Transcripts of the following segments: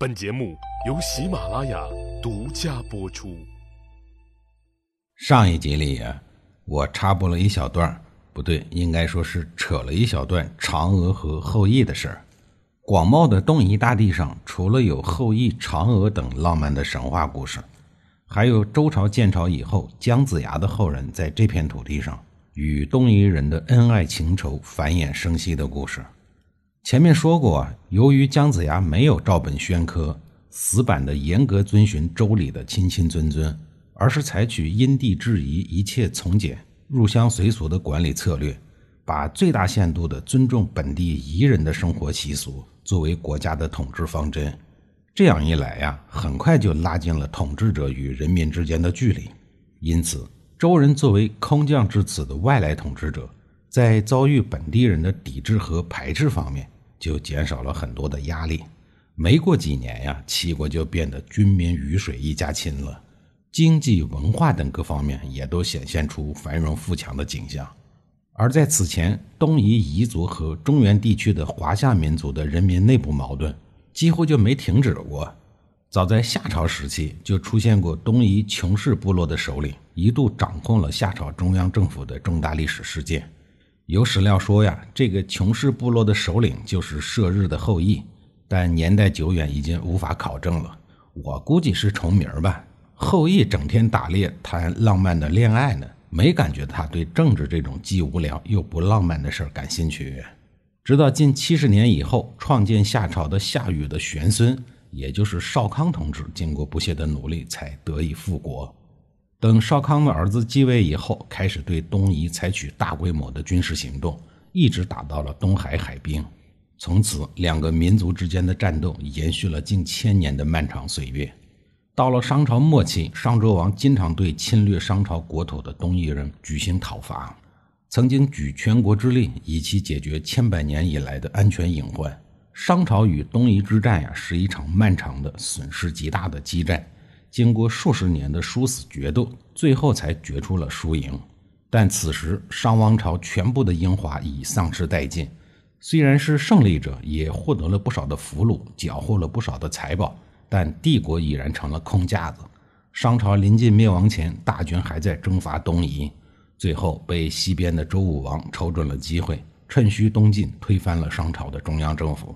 本节目由喜马拉雅独家播出。上一集里，我插播了一小段，不对，应该说是扯了一小段嫦娥和后羿的事儿。广袤的东夷大地上，除了有后羿、嫦娥等浪漫的神话故事，还有周朝建朝以后姜子牙的后人在这片土地上与东夷人的恩爱情仇繁衍生息的故事。前面说过，由于姜子牙没有照本宣科、死板的严格遵循周礼的亲亲尊尊，而是采取因地制宜、一切从简、入乡随俗的管理策略，把最大限度的尊重本地彝人的生活习俗作为国家的统治方针。这样一来呀，很快就拉近了统治者与人民之间的距离。因此，周人作为空降至此的外来统治者。在遭遇本地人的抵制和排斥方面，就减少了很多的压力。没过几年呀，齐国就变得军民鱼水一家亲了，经济、文化等各方面也都显现出繁荣富强的景象。而在此前，东夷彝族和中原地区的华夏民族的人民内部矛盾几乎就没停止过。早在夏朝时期，就出现过东夷穷氏部落的首领一度掌控了夏朝中央政府的重大历史事件。有史料说呀，这个穷氏部落的首领就是射日的后羿，但年代久远，已经无法考证了。我估计是重名吧。后羿整天打猎谈浪漫的恋爱呢，没感觉他对政治这种既无聊又不浪漫的事儿感兴趣。直到近七十年以后，创建夏朝的夏禹的玄孙，也就是少康同志，经过不懈的努力，才得以复国。等少康的儿子继位以后，开始对东夷采取大规模的军事行动，一直打到了东海海滨。从此，两个民族之间的战斗延续了近千年的漫长岁月。到了商朝末期，商纣王经常对侵略商朝国土的东夷人举行讨伐，曾经举全国之力，以期解决千百年以来的安全隐患。商朝与东夷之战呀，是一场漫长的、损失极大的激战。经过数十年的殊死决斗，最后才决出了输赢。但此时商王朝全部的英华已丧失殆尽，虽然是胜利者，也获得了不少的俘虏，缴获了不少的财宝，但帝国已然成了空架子。商朝临近灭亡前，大军还在征伐东夷，最后被西边的周武王瞅准了机会，趁虚东进，推翻了商朝的中央政府。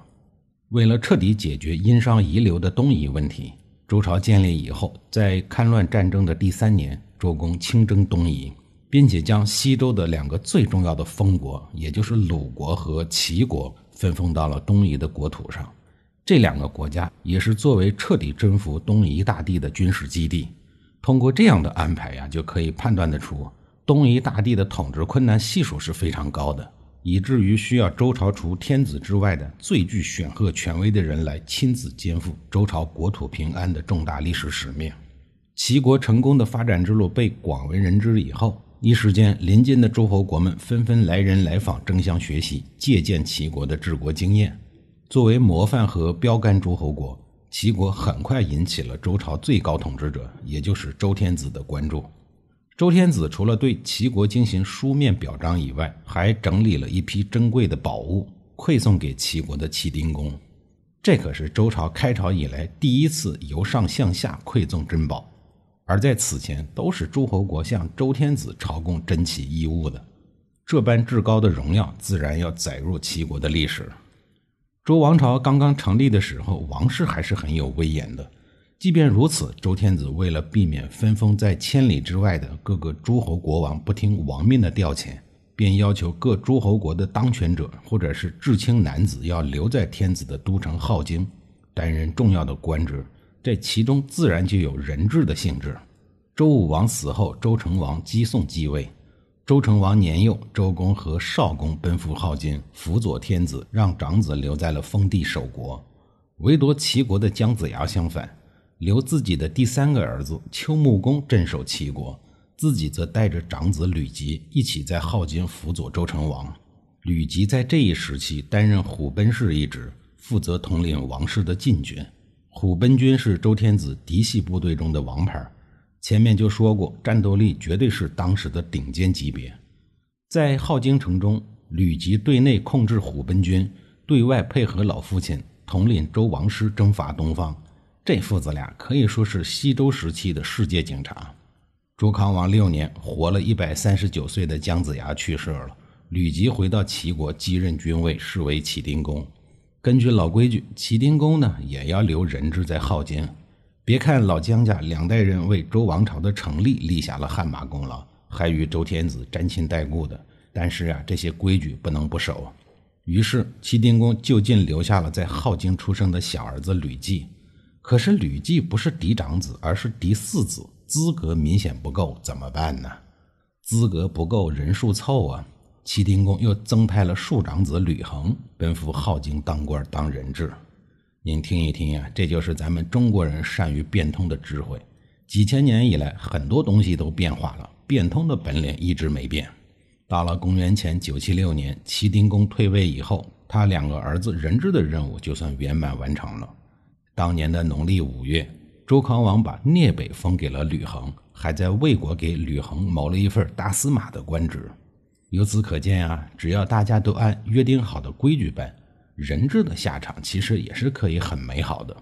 为了彻底解决殷商遗留的东夷问题。周朝建立以后，在戡乱战争的第三年，周公亲征东夷，并且将西周的两个最重要的封国，也就是鲁国和齐国，分封到了东夷的国土上。这两个国家也是作为彻底征服东夷大地的军事基地。通过这样的安排呀，就可以判断得出，东夷大地的统治困难系数是非常高的。以至于需要周朝除天子之外的最具显赫权威的人来亲自肩负周朝国土平安的重大历史使命。齐国成功的发展之路被广为人知以后，一时间邻近的诸侯国们纷纷来人来访，争相学习借鉴齐国的治国经验。作为模范和标杆诸侯国，齐国很快引起了周朝最高统治者，也就是周天子的关注。周天子除了对齐国进行书面表彰以外，还整理了一批珍贵的宝物，馈送给齐国的齐丁公。这可是周朝开朝以来第一次由上向下馈赠珍宝，而在此前都是诸侯国向周天子朝贡珍奇异物的。这般至高的荣耀，自然要载入齐国的历史。周王朝刚刚成立的时候，王室还是很有威严的。即便如此，周天子为了避免分封在千里之外的各个诸侯国王不听王命的调遣，便要求各诸侯国的当权者或者是至亲男子要留在天子的都城镐京，担任重要的官职。这其中自然就有人质的性质。周武王死后，周成王姬宋继位。周成王年幼，周公和少公奔赴镐京，辅佐天子，让长子留在了封地守国。唯独齐国的姜子牙相反。留自己的第三个儿子丘穆公镇守齐国，自己则带着长子吕吉一起在镐京辅佐周成王。吕吉在这一时期担任虎贲氏一职，负责统领王室的禁军。虎贲军是周天子嫡系部队中的王牌，前面就说过，战斗力绝对是当时的顶尖级别。在镐京城中，吕吉对内控制虎贲军，对外配合老父亲。统领周王室征伐东方。这父子俩可以说是西周时期的世界警察。周康王六年，活了一百三十九岁的姜子牙去世了，吕吉回到齐国继任君位，是为齐丁公。根据老规矩，齐丁公呢也要留人质在镐京。别看老姜家两代人为周王朝的成立立下了汗马功劳，还与周天子沾亲带故的，但是啊，这些规矩不能不守。于是齐丁公就近留下了在镐京出生的小儿子吕季。可是吕骥不是嫡长子，而是嫡四子，资格明显不够，怎么办呢？资格不够，人数凑啊！齐丁公又增派了庶长子吕恒奔赴镐京当官当人质。您听一听呀，这就是咱们中国人善于变通的智慧。几千年以来，很多东西都变化了，变通的本领一直没变。到了公元前九七六年，齐丁公退位以后，他两个儿子人质的任务就算圆满完成了。当年的农历五月，周康王把聂北封给了吕恒，还在魏国给吕恒谋了一份大司马的官职。由此可见啊，只要大家都按约定好的规矩办，人质的下场其实也是可以很美好的。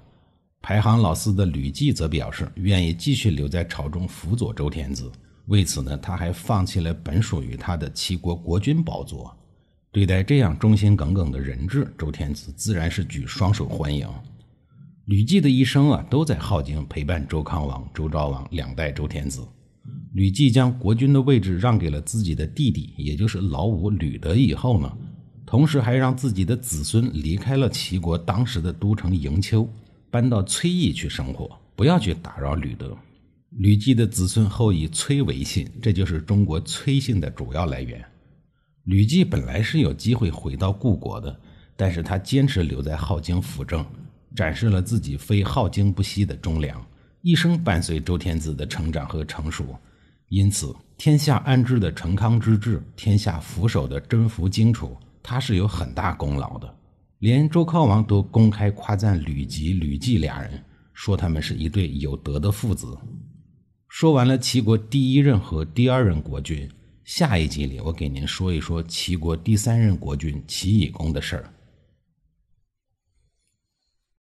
排行老四的吕骥则表示愿意继续留在朝中辅佐周天子，为此呢，他还放弃了本属于他的齐国国君宝座。对待这样忠心耿耿的人质，周天子自然是举双手欢迎。吕骥的一生啊，都在镐京陪伴周康王、周昭王两代周天子。吕骥将国君的位置让给了自己的弟弟，也就是老五吕德以后呢，同时还让自己的子孙离开了齐国当时的都城营丘，搬到崔邑去生活，不要去打扰吕德。吕骥的子孙后以崔为姓，这就是中国崔姓的主要来源。吕骥本来是有机会回到故国的，但是他坚持留在镐京辅政。展示了自己非好经不息的忠良，一生伴随周天子的成长和成熟，因此天下安治的成康之治，天下俯首的征服荆楚，他是有很大功劳的。连周康王都公开夸赞吕吉、吕季俩人，说他们是一对有德的父子。说完了齐国第一任和第二任国君，下一集里我给您说一说齐国第三任国君齐懿公的事儿。